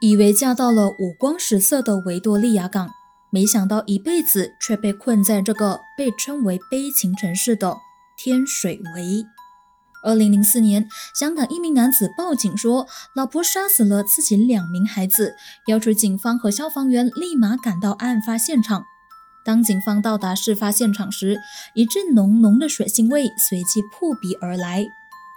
以为嫁到了五光十色的维多利亚港，没想到一辈子却被困在这个被称为悲情城市的天水围。二零零四年，香港一名男子报警说，老婆杀死了自己两名孩子，要求警方和消防员立马赶到案发现场。当警方到达事发现场时，一阵浓浓的血腥味随即扑鼻而来。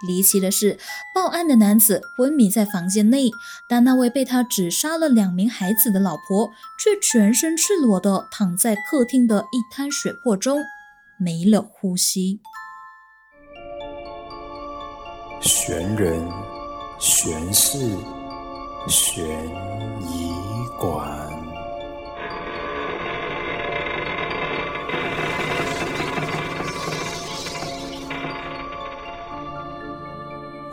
离奇的是，报案的男子昏迷在房间内，但那位被他只杀了两名孩子的老婆却全身赤裸地躺在客厅的一滩血泊中，没了呼吸。悬人、悬事、悬疑馆。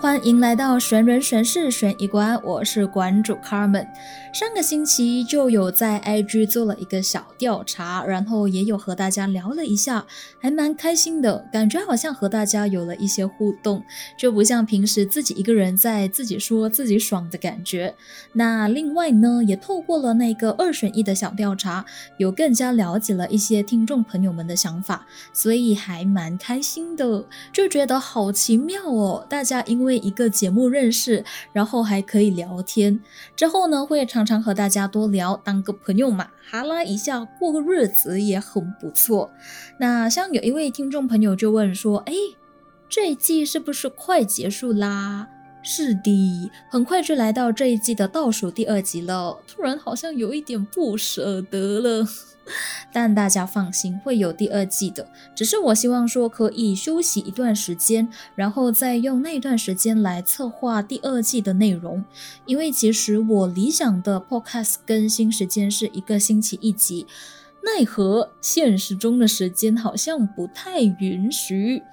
欢迎来到玄人玄事玄一馆，我是馆主 Carmen。上个星期就有在 IG 做了一个小调查，然后也有和大家聊了一下，还蛮开心的，感觉好像和大家有了一些互动，就不像平时自己一个人在自己说自己爽的感觉。那另外呢，也透过了那个二选一的小调查，有更加了解了一些听众朋友们的想法，所以还蛮开心的，就觉得好奇妙哦。大家因为一个节目认识，然后还可以聊天，之后呢会常。常和大家多聊，当个朋友嘛，哈拉一下过个日子也很不错。那像有一位听众朋友就问说：“哎，这一季是不是快结束啦？”是的，很快就来到这一季的倒数第二集了，突然好像有一点不舍得了。但大家放心，会有第二季的。只是我希望说可以休息一段时间，然后再用那段时间来策划第二季的内容。因为其实我理想的 podcast 更新时间是一个星期一集，奈何现实中的时间好像不太允许。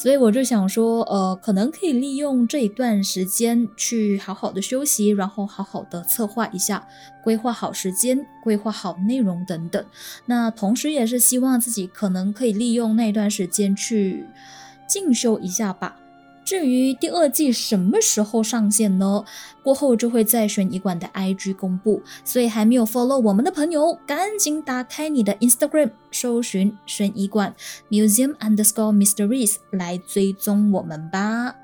所以我就想说，呃，可能可以利用这一段时间去好好的休息，然后好好的策划一下，规划好时间，规划好内容等等。那同时也是希望自己可能可以利用那段时间去进修一下吧。至于第二季什么时候上线呢？过后就会在悬疑馆的 IG 公布，所以还没有 follow 我们的朋友，赶紧打开你的 Instagram，搜寻悬疑馆 Museum Underscore Mysteries 来追踪我们吧。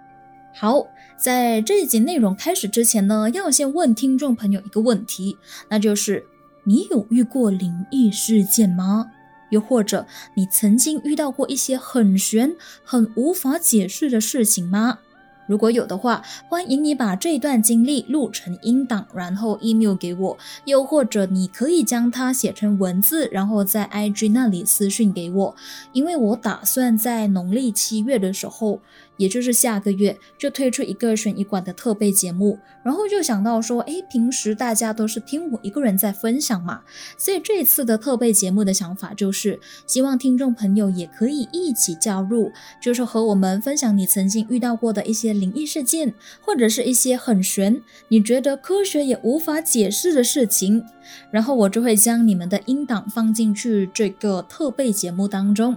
好，在这一集内容开始之前呢，要先问听众朋友一个问题，那就是你有遇过灵异事件吗？又或者你曾经遇到过一些很玄、很无法解释的事情吗？如果有的话，欢迎你把这段经历录成音档，然后 email 给我。又或者你可以将它写成文字，然后在 IG 那里私信给我，因为我打算在农历七月的时候。也就是下个月就推出一个悬疑馆的特备节目，然后就想到说，哎，平时大家都是听我一个人在分享嘛，所以这次的特备节目的想法就是希望听众朋友也可以一起加入，就是和我们分享你曾经遇到过的一些灵异事件，或者是一些很玄，你觉得科学也无法解释的事情。然后我就会将你们的音档放进去这个特备节目当中，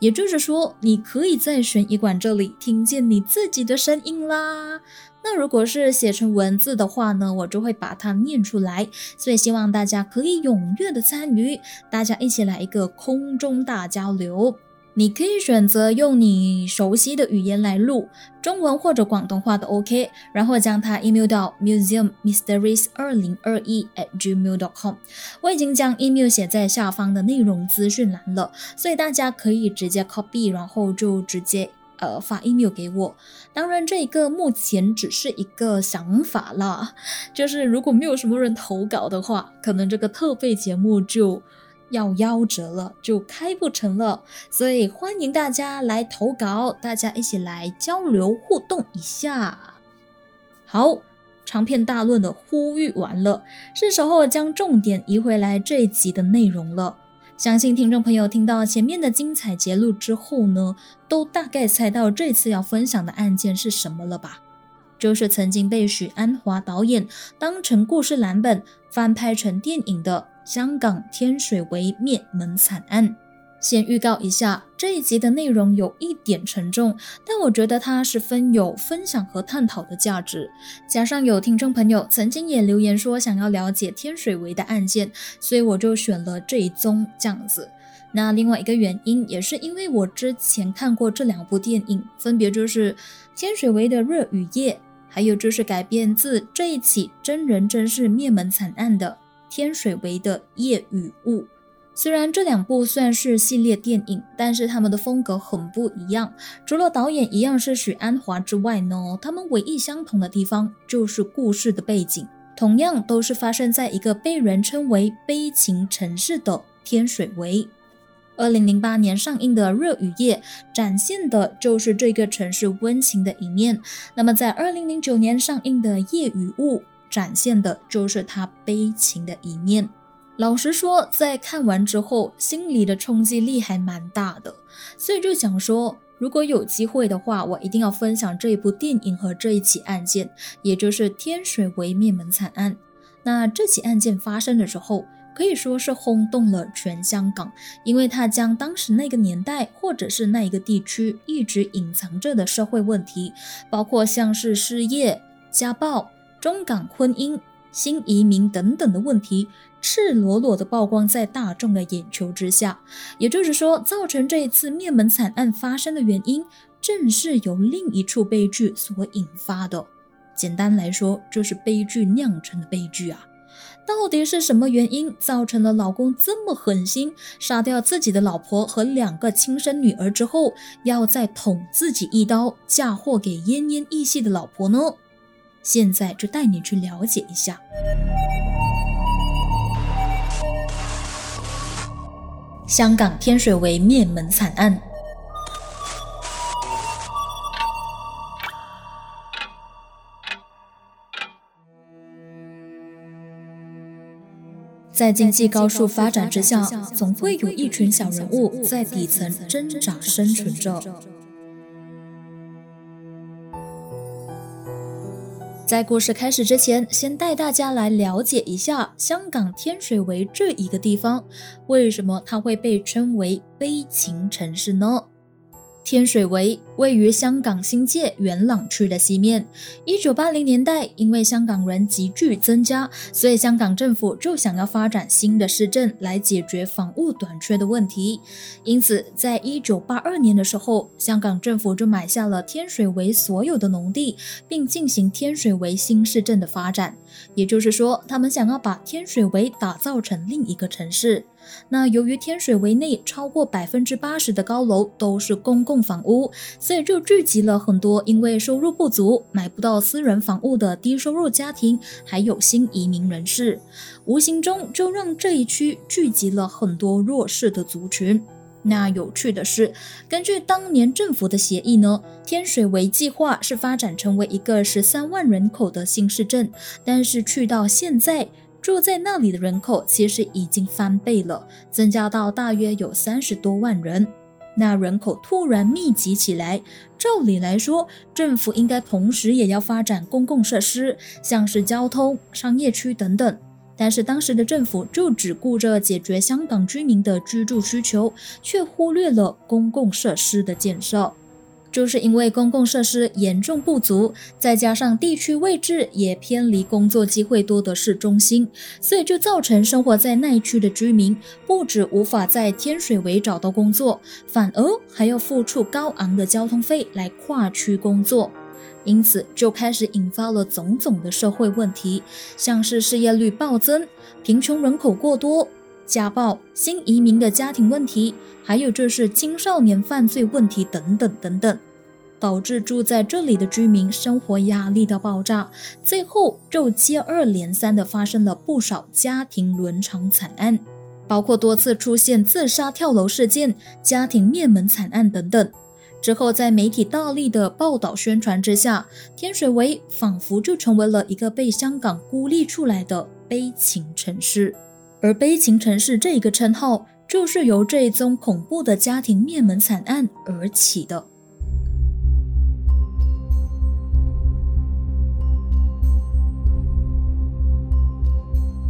也就是说，你可以在悬疑馆这里听听见你自己的声音啦。那如果是写成文字的话呢，我就会把它念出来。所以希望大家可以踊跃的参与，大家一起来一个空中大交流。你可以选择用你熟悉的语言来录，中文或者广东话都 OK，然后将它 email 到 museumysteries 二零二一 at gmail.com。我已经将 email 写在下方的内容资讯栏了，所以大家可以直接 copy，然后就直接呃发 email 给我。当然，这一个目前只是一个想法啦，就是如果没有什么人投稿的话，可能这个特备节目就。要夭折了，就开不成了，所以欢迎大家来投稿，大家一起来交流互动一下。好，长篇大论的呼吁完了，是时候将重点移回来这一集的内容了。相信听众朋友听到前面的精彩节录之后呢，都大概猜到这次要分享的案件是什么了吧？就是曾经被许鞍华导演当成故事蓝本翻拍成电影的。香港天水围灭门惨案，先预告一下，这一集的内容有一点沉重，但我觉得它十分有分享和探讨的价值。加上有听众朋友曾经也留言说想要了解天水围的案件，所以我就选了这一宗这样子。那另外一个原因也是因为我之前看过这两部电影，分别就是《天水围的热与夜》，还有就是改编自这一起真人真事灭门惨案的《天水围的夜与雾》。虽然这两部算是系列电影，但是他们的风格很不一样。除了导演一样是许鞍华之外呢，他们唯一相同的地方就是故事的背景，同样都是发生在一个被人称为悲情城市的天水围。二零零八年上映的《热与夜》展现的就是这个城市温情的一面，那么在二零零九年上映的《夜与雾》展现的就是它悲情的一面。老实说，在看完之后，心里的冲击力还蛮大的，所以就想说，如果有机会的话，我一定要分享这一部电影和这一起案件，也就是天水围灭门惨案。那这起案件发生的时候，可以说是轰动了全香港，因为它将当时那个年代或者是那一个地区一直隐藏着的社会问题，包括像是失业、家暴、中港婚姻、新移民等等的问题。赤裸裸的曝光在大众的眼球之下，也就是说，造成这一次灭门惨案发生的原因，正是由另一处悲剧所引发的。简单来说，就是悲剧酿成的悲剧啊！到底是什么原因造成了老公这么狠心，杀掉自己的老婆和两个亲生女儿之后，要再捅自己一刀，嫁祸给奄奄一息的老婆呢？现在就带你去了解一下。香港天水围灭门惨案，在经济高速发展之下，总会有一群小人物在底层挣扎生存着。在故事开始之前，先带大家来了解一下香港天水围这一个地方，为什么它会被称为悲情城市呢？天水围位于香港新界元朗区的西面。一九八零年代，因为香港人急剧增加，所以香港政府就想要发展新的市镇来解决房屋短缺的问题。因此，在一九八二年的时候，香港政府就买下了天水围所有的农地，并进行天水围新市镇的发展。也就是说，他们想要把天水围打造成另一个城市。那由于天水围内超过百分之八十的高楼都是公共房屋，所以就聚集了很多因为收入不足买不到私人房屋的低收入家庭，还有新移民人士，无形中就让这一区聚集了很多弱势的族群。那有趣的是，根据当年政府的协议呢，天水围计划是发展成为一个十三万人口的新市镇，但是去到现在。住在那里的人口其实已经翻倍了，增加到大约有三十多万人。那人口突然密集起来，照理来说，政府应该同时也要发展公共设施，像是交通、商业区等等。但是当时的政府就只顾着解决香港居民的居住需求，却忽略了公共设施的建设。就是因为公共设施严重不足，再加上地区位置也偏离工作机会多的市中心，所以就造成生活在那一区的居民不止无法在天水围找到工作，反而还要付出高昂的交通费来跨区工作，因此就开始引发了种种的社会问题，像是失业率暴增、贫穷人口过多。家暴、新移民的家庭问题，还有就是青少年犯罪问题等等等等，导致住在这里的居民生活压力的爆炸，最后就接二连三的发生了不少家庭伦常惨案，包括多次出现自杀跳楼事件、家庭灭门惨案等等。之后在媒体大力的报道宣传之下，天水围仿佛就成为了一个被香港孤立出来的悲情城市。而悲情城市这一个称号，就是由这一宗恐怖的家庭灭门惨案而起的。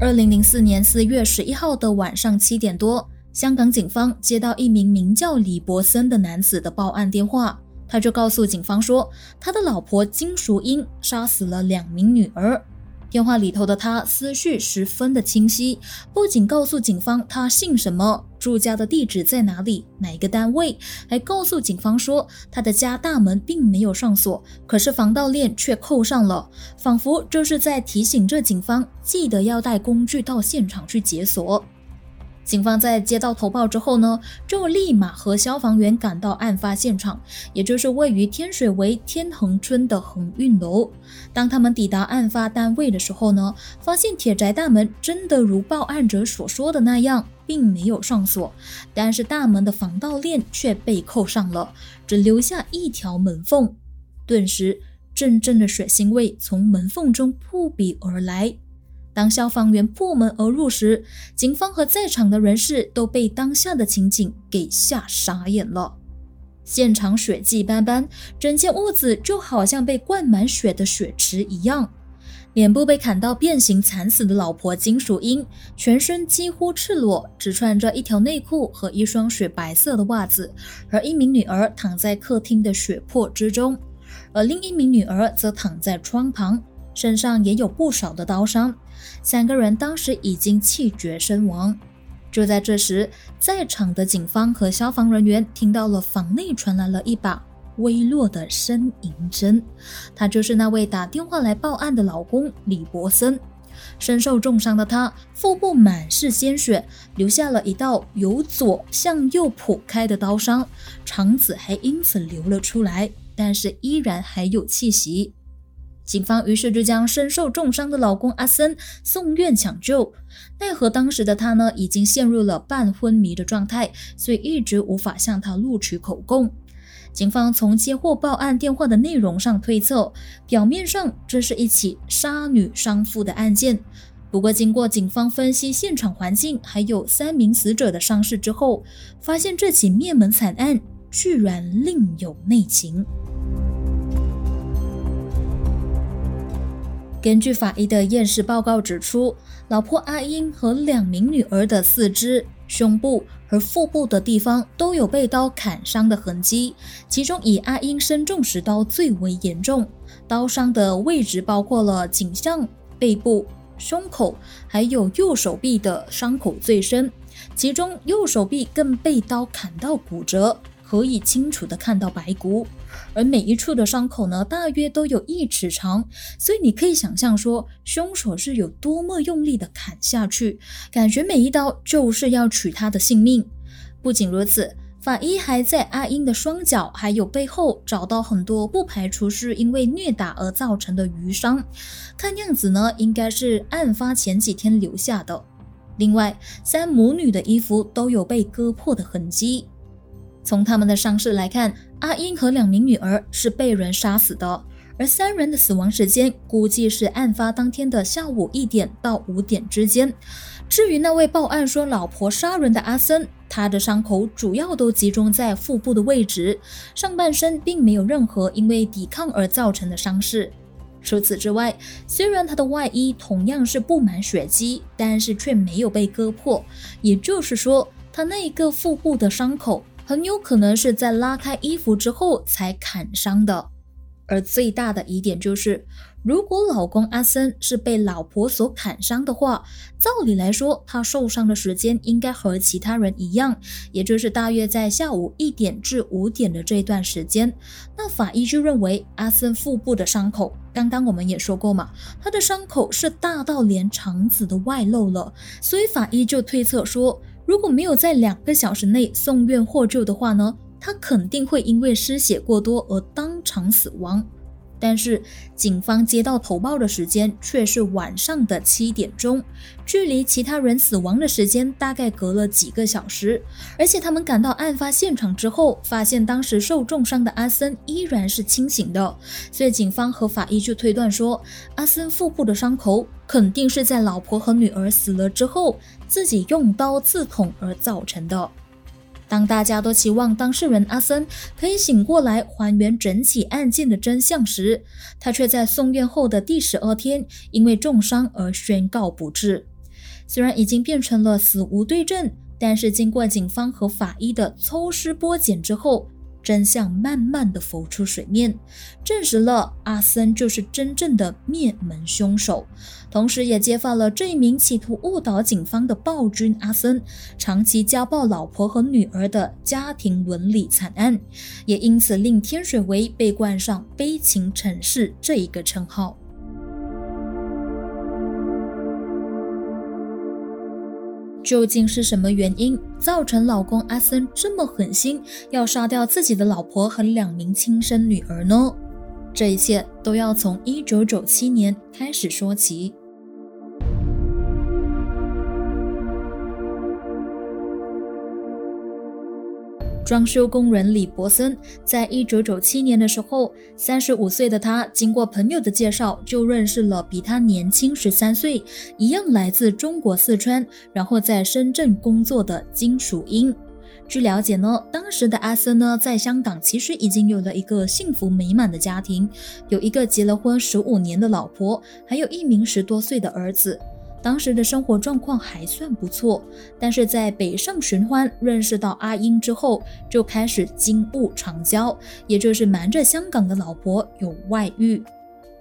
二零零四年四月十一号的晚上七点多，香港警方接到一名名叫李柏森的男子的报案电话，他就告诉警方说，他的老婆金淑英杀死了两名女儿。电话里头的他思绪十分的清晰，不仅告诉警方他姓什么、住家的地址在哪里、哪个单位，还告诉警方说他的家大门并没有上锁，可是防盗链却扣上了，仿佛这是在提醒着警方记得要带工具到现场去解锁。警方在接到投报之后呢，就立马和消防员赶到案发现场，也就是位于天水围天恒村的恒运楼。当他们抵达案发单位的时候呢，发现铁宅大门真的如报案者所说的那样，并没有上锁，但是大门的防盗链却被扣上了，只留下一条门缝。顿时，阵阵的血腥味从门缝中扑鼻而来。当消防员破门而入时，警方和在场的人士都被当下的情景给吓傻眼了。现场血迹斑斑，整间屋子就好像被灌满血的血池一样。脸部被砍到变形惨死的老婆金淑英，全身几乎赤裸，只穿着一条内裤和一双雪白色的袜子，而一名女儿躺在客厅的血泊之中，而另一名女儿则躺在窗旁，身上也有不少的刀伤。三个人当时已经气绝身亡。就在这时，在场的警方和消防人员听到了房内传来了一把微弱的呻吟声，他就是那位打电话来报案的老公李博森。身受重伤的他，腹部满是鲜血，留下了一道由左向右剖开的刀伤，肠子还因此流了出来，但是依然还有气息。警方于是就将身受重伤的老公阿森送院抢救，奈何当时的他呢已经陷入了半昏迷的状态，所以一直无法向他录取口供。警方从接获报案电话的内容上推测，表面上这是一起杀女伤妇的案件，不过经过警方分析现场环境还有三名死者的伤势之后，发现这起灭门惨案居然另有内情。根据法医的验尸报告指出，老婆阿英和两名女儿的四肢、胸部和腹部的地方都有被刀砍伤的痕迹，其中以阿英身中时刀最为严重，刀伤的位置包括了颈项、背部、胸口，还有右手臂的伤口最深，其中右手臂更被刀砍到骨折。可以清楚的看到白骨，而每一处的伤口呢，大约都有一尺长，所以你可以想象说，凶手是有多么用力的砍下去，感觉每一刀就是要取他的性命。不仅如此，法医还在阿英的双脚还有背后找到很多不排除是因为虐打而造成的余伤，看样子呢，应该是案发前几天留下的。另外，三母女的衣服都有被割破的痕迹。从他们的伤势来看，阿英和两名女儿是被人杀死的，而三人的死亡时间估计是案发当天的下午一点到五点之间。至于那位报案说老婆杀人的阿森，他的伤口主要都集中在腹部的位置，上半身并没有任何因为抵抗而造成的伤势。除此之外，虽然他的外衣同样是布满血迹，但是却没有被割破，也就是说，他那个腹部的伤口。很有可能是在拉开衣服之后才砍伤的，而最大的疑点就是，如果老公阿森是被老婆所砍伤的话，照理来说，他受伤的时间应该和其他人一样，也就是大约在下午一点至五点的这段时间。那法医就认为，阿森腹部的伤口，刚刚我们也说过嘛，他的伤口是大到连肠子都外露了，所以法医就推测说。如果没有在两个小时内送院获救的话呢，他肯定会因为失血过多而当场死亡。但是警方接到投报的时间却是晚上的七点钟，距离其他人死亡的时间大概隔了几个小时。而且他们赶到案发现场之后，发现当时受重伤的阿森依然是清醒的，所以警方和法医就推断说，阿森腹部的伤口肯定是在老婆和女儿死了之后自己用刀自捅而造成的。当大家都期望当事人阿森可以醒过来还原整起案件的真相时，他却在送院后的第十二天因为重伤而宣告不治。虽然已经变成了死无对证，但是经过警方和法医的抽丝剥茧之后，真相慢慢的浮出水面，证实了阿森就是真正的灭门凶手，同时也揭发了这一名企图误导警方的暴君阿森长期家暴老婆和女儿的家庭伦理惨案，也因此令天水围被冠上悲情城市这一个称号。究竟是什么原因造成老公阿森这么狠心，要杀掉自己的老婆和两名亲生女儿呢？这一切都要从一九九七年开始说起。装修工人李伯森，在一九九七年的时候，三十五岁的他，经过朋友的介绍，就认识了比他年轻十三岁，一样来自中国四川，然后在深圳工作的金淑英。据了解呢，当时的阿森呢，在香港其实已经有了一个幸福美满的家庭，有一个结了婚十五年的老婆，还有一名十多岁的儿子。当时的生活状况还算不错，但是在北上寻欢认识到阿英之后，就开始金屋藏娇，也就是瞒着香港的老婆有外遇。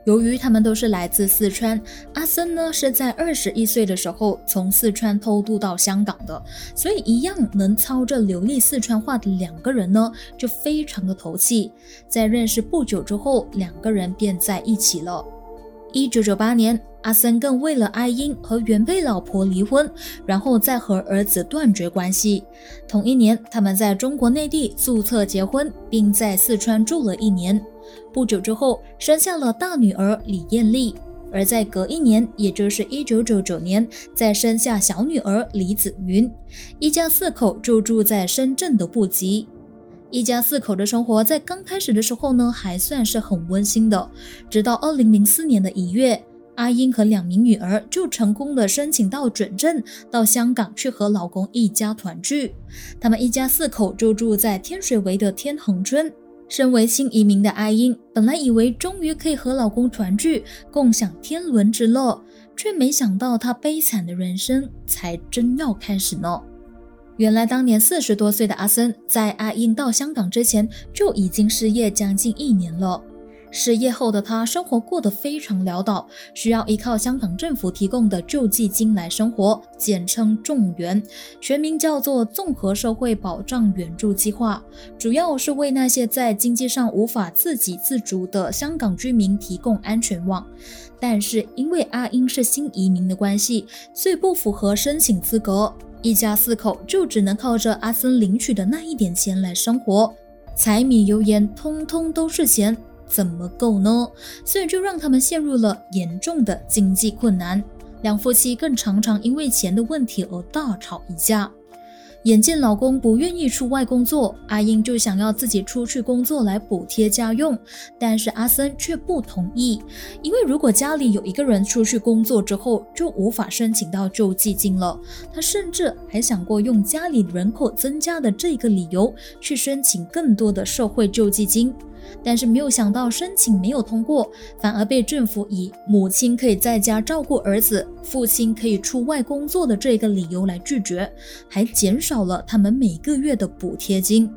由于他们都是来自四川，阿森呢是在二十一岁的时候从四川偷渡到香港的，所以一样能操着流利四川话的两个人呢就非常的投契。在认识不久之后，两个人便在一起了。一九九八年。阿森更为了阿英和原配老婆离婚，然后再和儿子断绝关系。同一年，他们在中国内地注册结婚，并在四川住了一年。不久之后，生下了大女儿李艳丽。而在隔一年，也就是一九九九年，再生下小女儿李子云。一家四口就住在深圳的布吉。一家四口的生活在刚开始的时候呢，还算是很温馨的。直到二零零四年的一月。阿英和两名女儿就成功的申请到准证，到香港去和老公一家团聚。他们一家四口就住在天水围的天恒村。身为新移民的阿英，本来以为终于可以和老公团聚，共享天伦之乐，却没想到她悲惨的人生才真要开始呢。原来，当年四十多岁的阿森，在阿英到香港之前，就已经失业将近一年了。失业后的他生活过得非常潦倒，需要依靠香港政府提供的救济金来生活，简称众援，全名叫做综合社会保障援助计划，主要是为那些在经济上无法自给自足的香港居民提供安全网。但是因为阿英是新移民的关系，所以不符合申请资格，一家四口就只能靠着阿森领取的那一点钱来生活，柴米油盐通通都是钱。怎么够呢？所以就让他们陷入了严重的经济困难，两夫妻更常常因为钱的问题而大吵一架。眼见老公不愿意出外工作，阿英就想要自己出去工作来补贴家用，但是阿森却不同意，因为如果家里有一个人出去工作之后，就无法申请到救济金了。他甚至还想过用家里人口增加的这个理由去申请更多的社会救济金。但是没有想到申请没有通过，反而被政府以母亲可以在家照顾儿子，父亲可以出外工作的这个理由来拒绝，还减少了他们每个月的补贴金。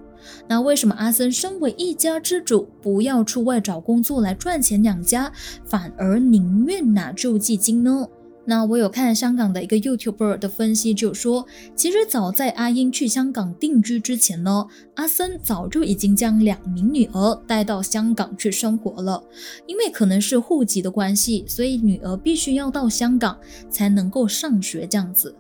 那为什么阿森身为一家之主，不要出外找工作来赚钱养家，反而宁愿拿救济金呢？那我有看香港的一个 YouTuber 的分析，就说，其实早在阿英去香港定居之前呢，阿森早就已经将两名女儿带到香港去生活了。因为可能是户籍的关系，所以女儿必须要到香港才能够上学这样子。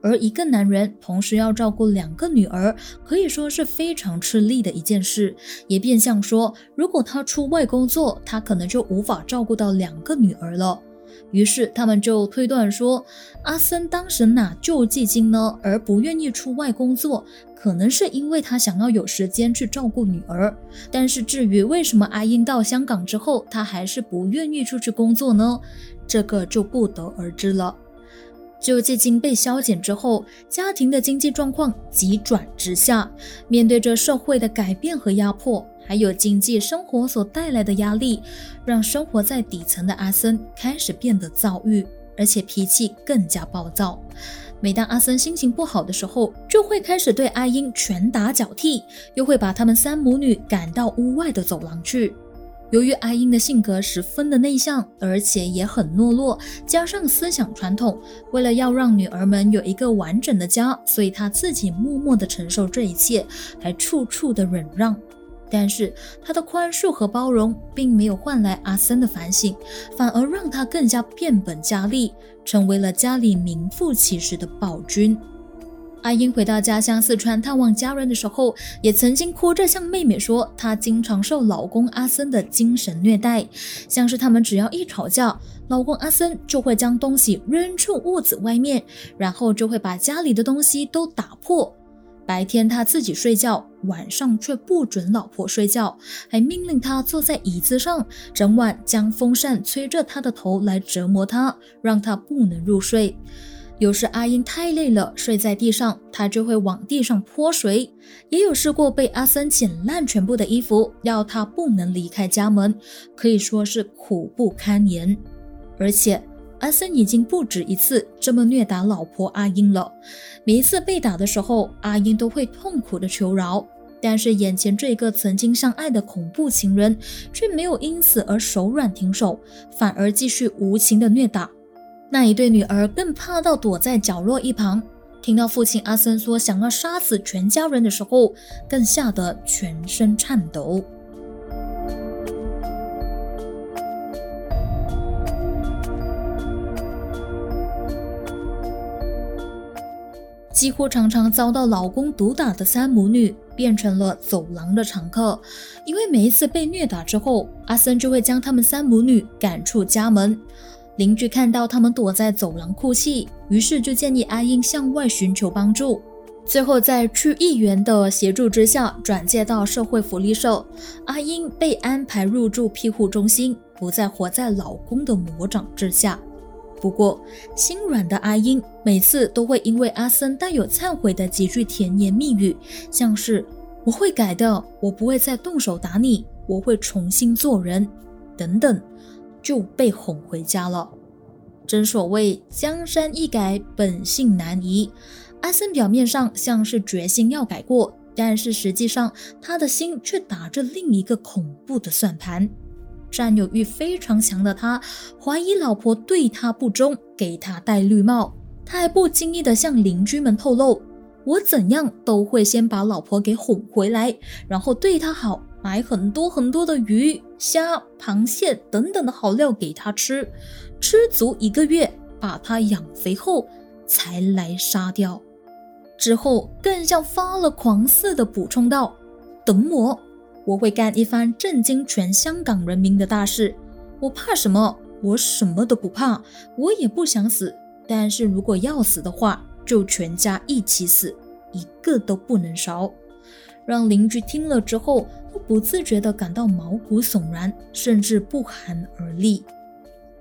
而一个男人同时要照顾两个女儿，可以说是非常吃力的一件事。也变相说，如果他出外工作，他可能就无法照顾到两个女儿了。于是他们就推断说，阿森当时拿救济金呢，而不愿意出外工作，可能是因为他想要有时间去照顾女儿。但是至于为什么阿英到香港之后，他还是不愿意出去工作呢？这个就不得而知了。救济金被削减之后，家庭的经济状况急转直下，面对着社会的改变和压迫。还有经济生活所带来的压力，让生活在底层的阿森开始变得躁郁，而且脾气更加暴躁。每当阿森心情不好的时候，就会开始对阿英拳打脚踢，又会把他们三母女赶到屋外的走廊去。由于阿英的性格十分的内向，而且也很懦弱，加上思想传统，为了要让女儿们有一个完整的家，所以她自己默默的承受这一切，还处处的忍让。但是她的宽恕和包容，并没有换来阿森的反省，反而让他更加变本加厉，成为了家里名副其实的暴君。阿英回到家乡四川探望家人的时候，也曾经哭着向妹妹说，她经常受老公阿森的精神虐待，像是他们只要一吵架，老公阿森就会将东西扔出屋子外面，然后就会把家里的东西都打破。白天他自己睡觉，晚上却不准老婆睡觉，还命令他坐在椅子上，整晚将风扇吹着他的头来折磨他，让他不能入睡。有时阿英太累了，睡在地上，他就会往地上泼水。也有试过被阿森剪烂全部的衣服，要他不能离开家门，可以说是苦不堪言。而且阿森已经不止一次这么虐打老婆阿英了。每一次被打的时候，阿英都会痛苦的求饶，但是眼前这个曾经相爱的恐怖情人却没有因此而手软停手，反而继续无情的虐打。那一对女儿更怕到躲在角落一旁，听到父亲阿森说想要杀死全家人的时候，更吓得全身颤抖。几乎常常遭到老公毒打的三母女，变成了走廊的常客。因为每一次被虐打之后，阿森就会将他们三母女赶出家门。邻居看到他们躲在走廊哭泣，于是就建议阿英向外寻求帮助。最后在区议员的协助之下，转介到社会福利社。阿英被安排入住庇护中心，不再活在老公的魔掌之下。不过，心软的阿英每次都会因为阿森带有忏悔的几句甜言蜜语，像是“我会改的，我不会再动手打你，我会重新做人”等等。就被哄回家了。正所谓江山易改，本性难移。阿森表面上像是决心要改过，但是实际上他的心却打着另一个恐怖的算盘。占有欲非常强的他，怀疑老婆对他不忠，给他戴绿帽。他还不经意地向邻居们透露：“我怎样都会先把老婆给哄回来，然后对她好。”买很多很多的鱼、虾、螃蟹等等的好料给他吃，吃足一个月，把他养肥后才来杀掉。之后更像发了狂似的补充道：“等我，我会干一番震惊全香港人民的大事。我怕什么？我什么都不怕，我也不想死。但是如果要死的话，就全家一起死，一个都不能少。”让邻居听了之后。都不自觉地感到毛骨悚然，甚至不寒而栗。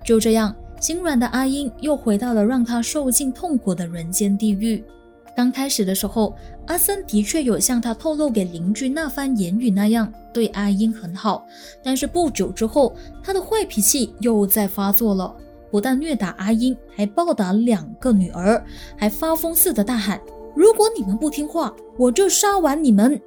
就这样，心软的阿英又回到了让她受尽痛苦的人间地狱。刚开始的时候，阿森的确有像他透露给邻居那番言语那样对阿英很好，但是不久之后，他的坏脾气又在发作了，不但虐打阿英，还暴打两个女儿，还发疯似的大喊：“如果你们不听话，我就杀完你们！”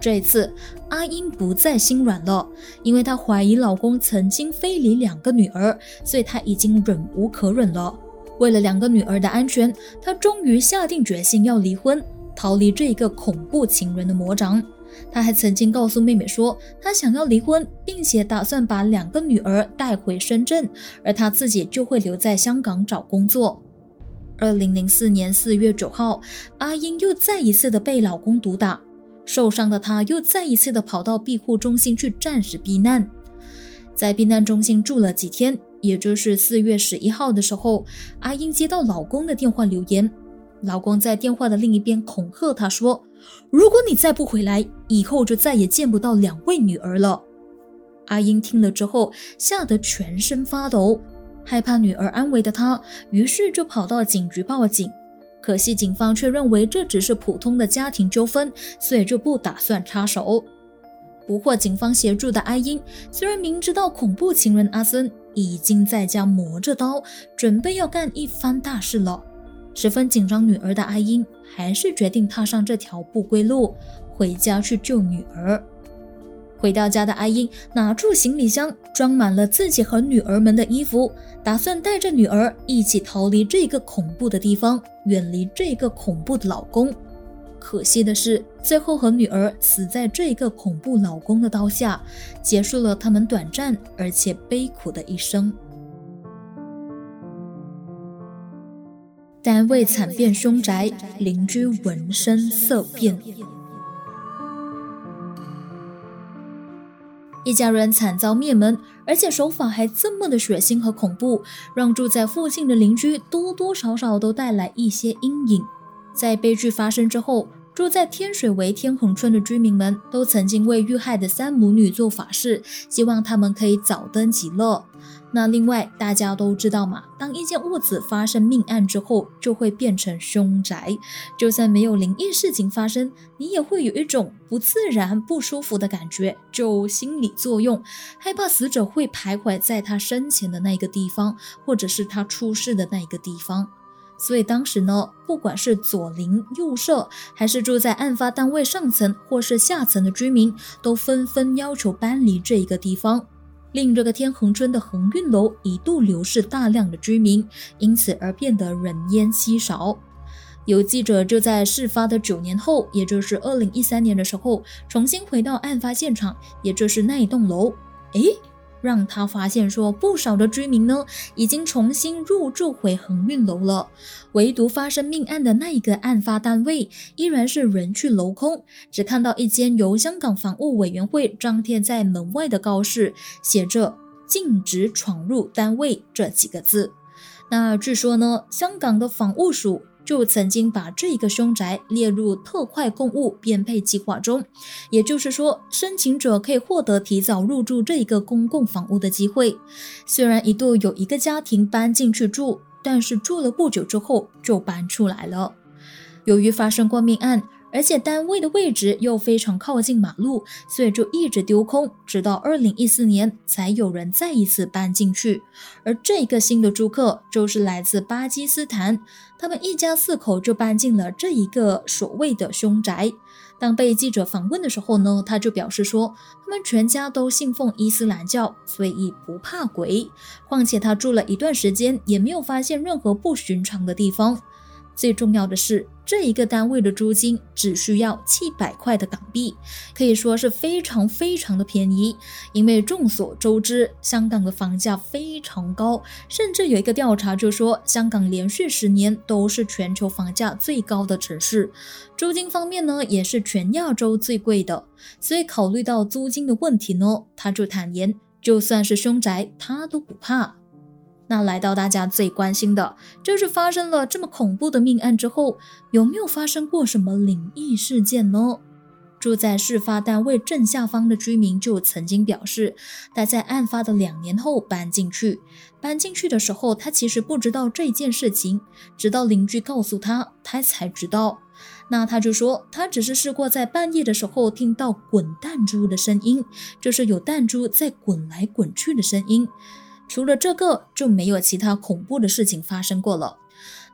这一次，阿英不再心软了，因为她怀疑老公曾经非礼两个女儿，所以她已经忍无可忍了。为了两个女儿的安全，她终于下定决心要离婚，逃离这一个恐怖情人的魔掌。她还曾经告诉妹妹说，她想要离婚，并且打算把两个女儿带回深圳，而她自己就会留在香港找工作。二零零四年四月九号，阿英又再一次的被老公毒打。受伤的她又再一次的跑到庇护中心去暂时避难，在避难中心住了几天，也就是四月十一号的时候，阿英接到老公的电话留言，老公在电话的另一边恐吓她说：“如果你再不回来，以后就再也见不到两位女儿了。”阿英听了之后，吓得全身发抖，害怕女儿安危的她，于是就跑到警局报警。可惜，警方却认为这只是普通的家庭纠纷，所以就不打算插手。不获警方协助的阿英，虽然明知道恐怖情人阿森已经在家磨着刀，准备要干一番大事了，十分紧张女儿的阿英，还是决定踏上这条不归路，回家去救女儿。回到家的阿英拿出行李箱，装满了自己和女儿们的衣服，打算带着女儿一起逃离这个恐怖的地方，远离这个恐怖的老公。可惜的是，最后和女儿死在这个恐怖老公的刀下，结束了他们短暂而且悲苦的一生。单位惨变凶宅，邻居闻声色变。一家人惨遭灭门，而且手法还这么的血腥和恐怖，让住在附近的邻居多多少少都带来一些阴影。在悲剧发生之后，住在天水围天虹村的居民们都曾经为遇害的三母女做法事，希望他们可以早登极乐。那另外，大家都知道嘛，当一间屋子发生命案之后，就会变成凶宅。就算没有灵异事情发生，你也会有一种不自然、不舒服的感觉，就心理作用，害怕死者会徘徊在他生前的那个地方，或者是他出事的那个地方。所以当时呢，不管是左邻右舍，还是住在案发单位上层或是下层的居民，都纷纷要求搬离这一个地方。令这个天恒村的恒运楼一度流失大量的居民，因此而变得人烟稀少。有记者就在事发的九年后，也就是二零一三年的时候，重新回到案发现场，也就是那一栋楼。诶。让他发现说，不少的居民呢已经重新入住回恒运楼了，唯独发生命案的那一个案发单位依然是人去楼空，只看到一间由香港房屋委员会张贴在门外的告示，写着“禁止闯入单位”这几个字。那据说呢，香港的房屋署。就曾经把这一个凶宅列入特快公务编配计划中，也就是说，申请者可以获得提早入住这一个公共房屋的机会。虽然一度有一个家庭搬进去住，但是住了不久之后就搬出来了。由于发生过命案。而且单位的位置又非常靠近马路，所以就一直丢空，直到二零一四年才有人再一次搬进去。而这个新的租客就是来自巴基斯坦，他们一家四口就搬进了这一个所谓的凶宅。当被记者访问的时候呢，他就表示说，他们全家都信奉伊斯兰教，所以不怕鬼。况且他住了一段时间，也没有发现任何不寻常的地方。最重要的是，这一个单位的租金只需要七百块的港币，可以说是非常非常的便宜。因为众所周知，香港的房价非常高，甚至有一个调查就说，香港连续十年都是全球房价最高的城市，租金方面呢也是全亚洲最贵的。所以考虑到租金的问题呢，他就坦言，就算是凶宅，他都不怕。那来到大家最关心的，就是发生了这么恐怖的命案之后，有没有发生过什么灵异事件呢？住在事发单位正下方的居民就曾经表示，他在案发的两年后搬进去，搬进去的时候，他其实不知道这件事情，直到邻居告诉他，他才知道。那他就说，他只是试过在半夜的时候听到滚弹珠的声音，就是有弹珠在滚来滚去的声音。除了这个，就没有其他恐怖的事情发生过了。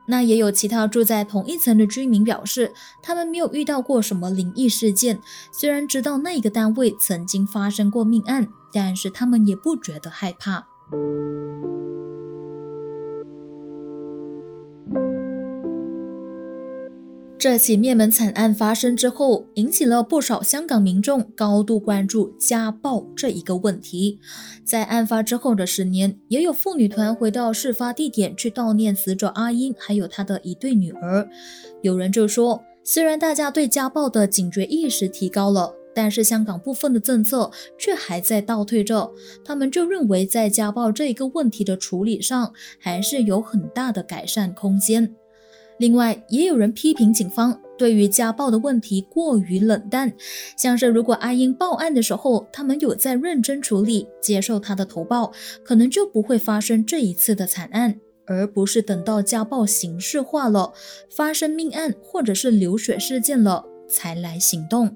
那也有其他住在同一层的居民表示，他们没有遇到过什么灵异事件。虽然知道那个单位曾经发生过命案，但是他们也不觉得害怕。这起灭门惨案发生之后，引起了不少香港民众高度关注家暴这一个问题。在案发之后的十年，也有妇女团回到事发地点去悼念死者阿英，还有她的一对女儿。有人就说，虽然大家对家暴的警觉意识提高了，但是香港部分的政策却还在倒退着。他们就认为，在家暴这一个问题的处理上，还是有很大的改善空间。另外，也有人批评警方对于家暴的问题过于冷淡，像是如果阿英报案的时候，他们有在认真处理，接受他的投报，可能就不会发生这一次的惨案，而不是等到家暴刑事化了，发生命案或者是流血事件了才来行动。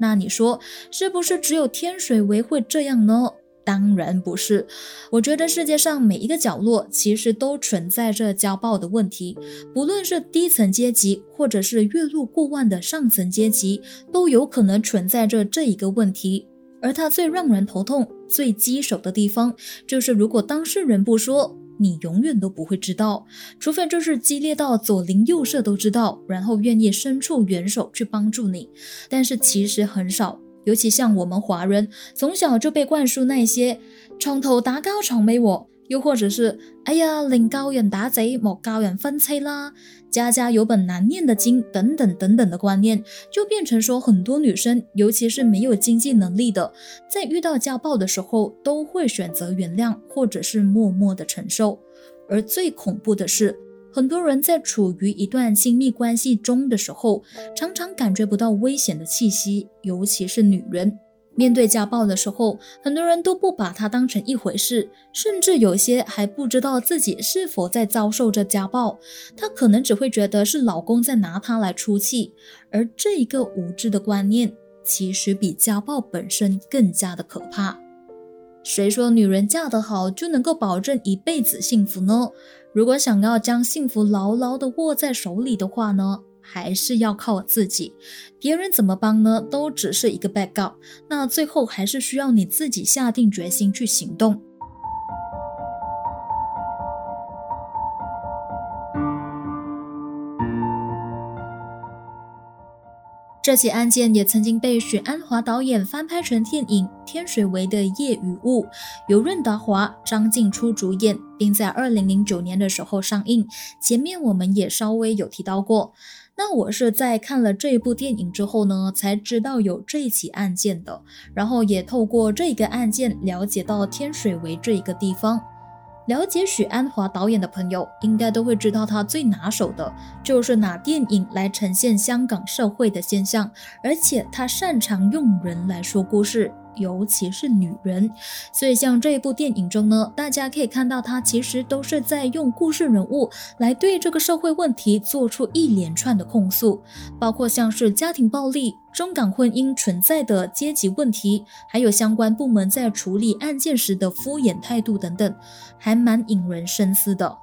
那你说，是不是只有天水围会这样呢？当然不是。我觉得世界上每一个角落其实都存在着家暴的问题，不论是低层阶级，或者是月入过万的上层阶级，都有可能存在着这一个问题。而它最让人头痛、最棘手的地方，就是如果当事人不说，你永远都不会知道。除非就是激烈到左邻右舍都知道，然后愿意伸出援手去帮助你。但是其实很少。尤其像我们华人，从小就被灌输那些“床头打高床没我”，又或者是“哎呀，领高人打贼，莫高人分妻啦”，家家有本难念的经等等等等的观念，就变成说很多女生，尤其是没有经济能力的，在遇到家暴的时候，都会选择原谅，或者是默默的承受。而最恐怖的是。很多人在处于一段亲密关系中的时候，常常感觉不到危险的气息，尤其是女人。面对家暴的时候，很多人都不把它当成一回事，甚至有些还不知道自己是否在遭受着家暴。她可能只会觉得是老公在拿她来出气，而这一个无知的观念，其实比家暴本身更加的可怕。谁说女人嫁得好就能够保证一辈子幸福呢？如果想要将幸福牢牢地握在手里的话呢，还是要靠自己。别人怎么帮呢，都只是一个 backup。那最后还是需要你自己下定决心去行动。这起案件也曾经被许鞍华导演翻拍成电影《天水围的夜与雾》，由任达华、张静初主演，并在二零零九年的时候上映。前面我们也稍微有提到过。那我是在看了这部电影之后呢，才知道有这起案件的，然后也透过这个案件了解到天水围这一个地方。了解许鞍华导演的朋友，应该都会知道他最拿手的就是拿电影来呈现香港社会的现象，而且他擅长用人来说故事。尤其是女人，所以像这一部电影中呢，大家可以看到，他其实都是在用故事人物来对这个社会问题做出一连串的控诉，包括像是家庭暴力、中港婚姻存在的阶级问题，还有相关部门在处理案件时的敷衍态度等等，还蛮引人深思的。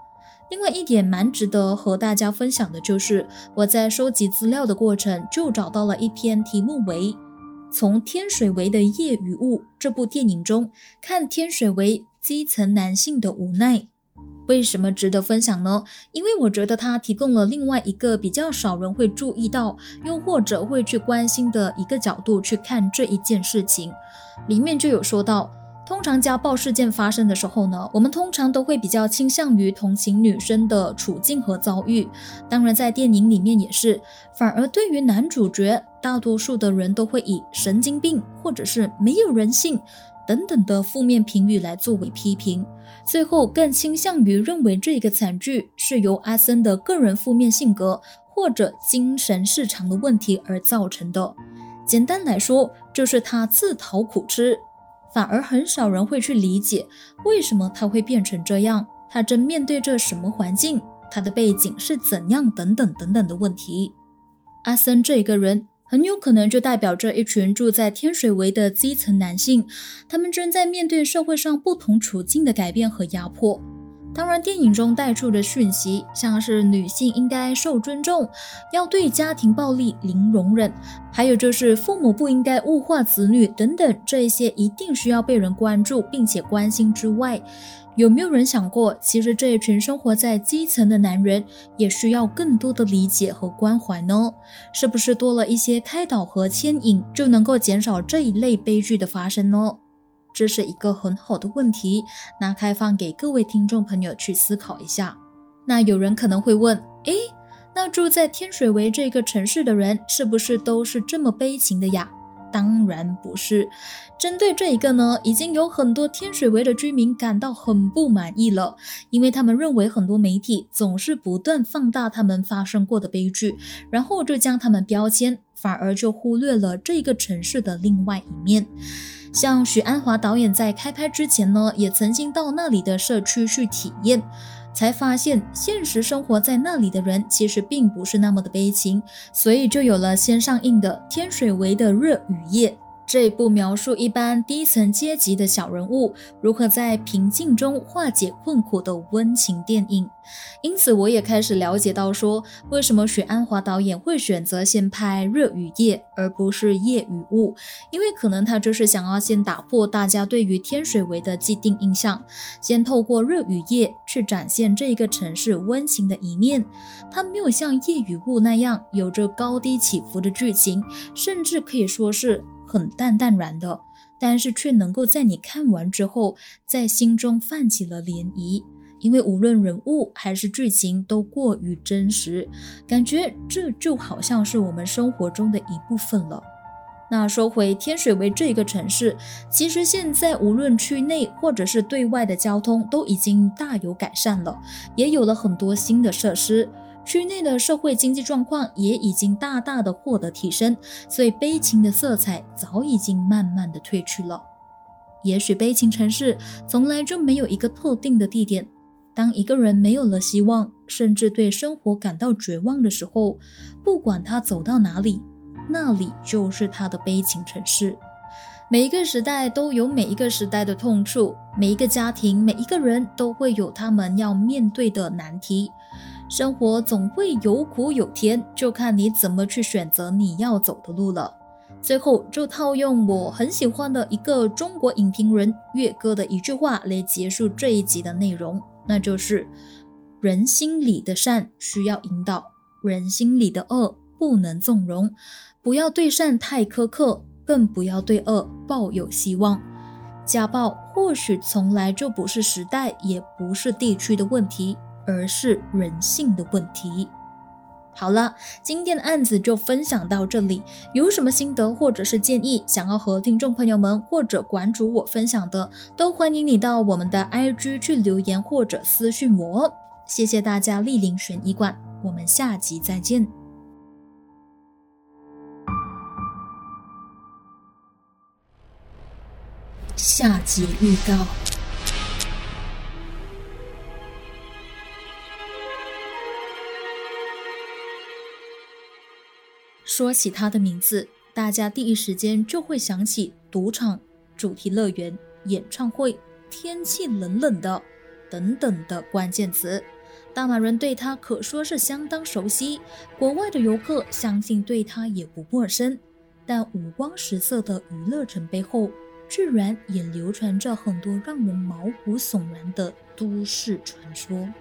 另外一点蛮值得和大家分享的就是，我在收集资料的过程就找到了一篇题目为。从天水围的夜与雾这部电影中看天水围基层男性的无奈，为什么值得分享呢？因为我觉得它提供了另外一个比较少人会注意到，又或者会去关心的一个角度去看这一件事情。里面就有说到。通常家暴事件发生的时候呢，我们通常都会比较倾向于同情女生的处境和遭遇。当然，在电影里面也是，反而对于男主角，大多数的人都会以神经病或者是没有人性等等的负面评语来作为批评。最后更倾向于认为这个惨剧是由阿森的个人负面性格或者精神失常的问题而造成的。简单来说，就是他自讨苦吃。反而很少人会去理解为什么他会变成这样，他正面对着什么环境，他的背景是怎样，等等等等的问题。阿森这一个人很有可能就代表着一群住在天水围的基层男性，他们正在面对社会上不同处境的改变和压迫。当然，电影中带出的讯息，像是女性应该受尊重，要对家庭暴力零容忍，还有就是父母不应该物化子女等等，这一些一定需要被人关注并且关心之外，有没有人想过，其实这一群生活在基层的男人也需要更多的理解和关怀呢？是不是多了一些开导和牵引，就能够减少这一类悲剧的发生呢？这是一个很好的问题，那开放给各位听众朋友去思考一下。那有人可能会问，诶，那住在天水围这个城市的人是不是都是这么悲情的呀？当然不是。针对这一个呢，已经有很多天水围的居民感到很不满意了，因为他们认为很多媒体总是不断放大他们发生过的悲剧，然后就将他们标签，反而就忽略了这个城市的另外一面。像许鞍华导演在开拍之前呢，也曾经到那里的社区去体验，才发现现实生活在那里的人其实并不是那么的悲情，所以就有了先上映的《天水围的热雨夜》这一部描述一般低层阶级的小人物如何在平静中化解困苦的温情电影。因此，我也开始了解到，说为什么许鞍华导演会选择先拍热与夜，而不是夜与雾？因为可能他就是想要先打破大家对于天水围的既定印象，先透过热与夜去展现这一个城市温情的一面。他没有像夜与雾那样有着高低起伏的剧情，甚至可以说是很淡淡然的，但是却能够在你看完之后，在心中泛起了涟漪。因为无论人物还是剧情都过于真实，感觉这就好像是我们生活中的一部分了。那说回天水围这个城市，其实现在无论区内或者是对外的交通都已经大有改善了，也有了很多新的设施。区内的社会经济状况也已经大大的获得提升，所以悲情的色彩早已经慢慢的褪去了。也许悲情城市从来就没有一个特定的地点。当一个人没有了希望，甚至对生活感到绝望的时候，不管他走到哪里，那里就是他的悲情城市。每一个时代都有每一个时代的痛处，每一个家庭、每一个人都会有他们要面对的难题。生活总会有苦有甜，就看你怎么去选择你要走的路了。最后，就套用我很喜欢的一个中国影评人岳哥的一句话来结束这一集的内容。那就是人心里的善需要引导，人心里的恶不能纵容。不要对善太苛刻，更不要对恶抱有希望。家暴或许从来就不是时代，也不是地区的问题，而是人性的问题。好了，今天的案子就分享到这里。有什么心得或者是建议，想要和听众朋友们或者馆主我分享的，都欢迎你到我们的 IG 去留言或者私讯我。谢谢大家莅临悬疑馆，我们下集再见。下集预告。说起他的名字，大家第一时间就会想起赌场、主题乐园、演唱会、天气冷冷的等等的关键词。大马人对他可说是相当熟悉，国外的游客相信对他也不陌生。但五光十色的娱乐城背后，居然也流传着很多让人毛骨悚然的都市传说。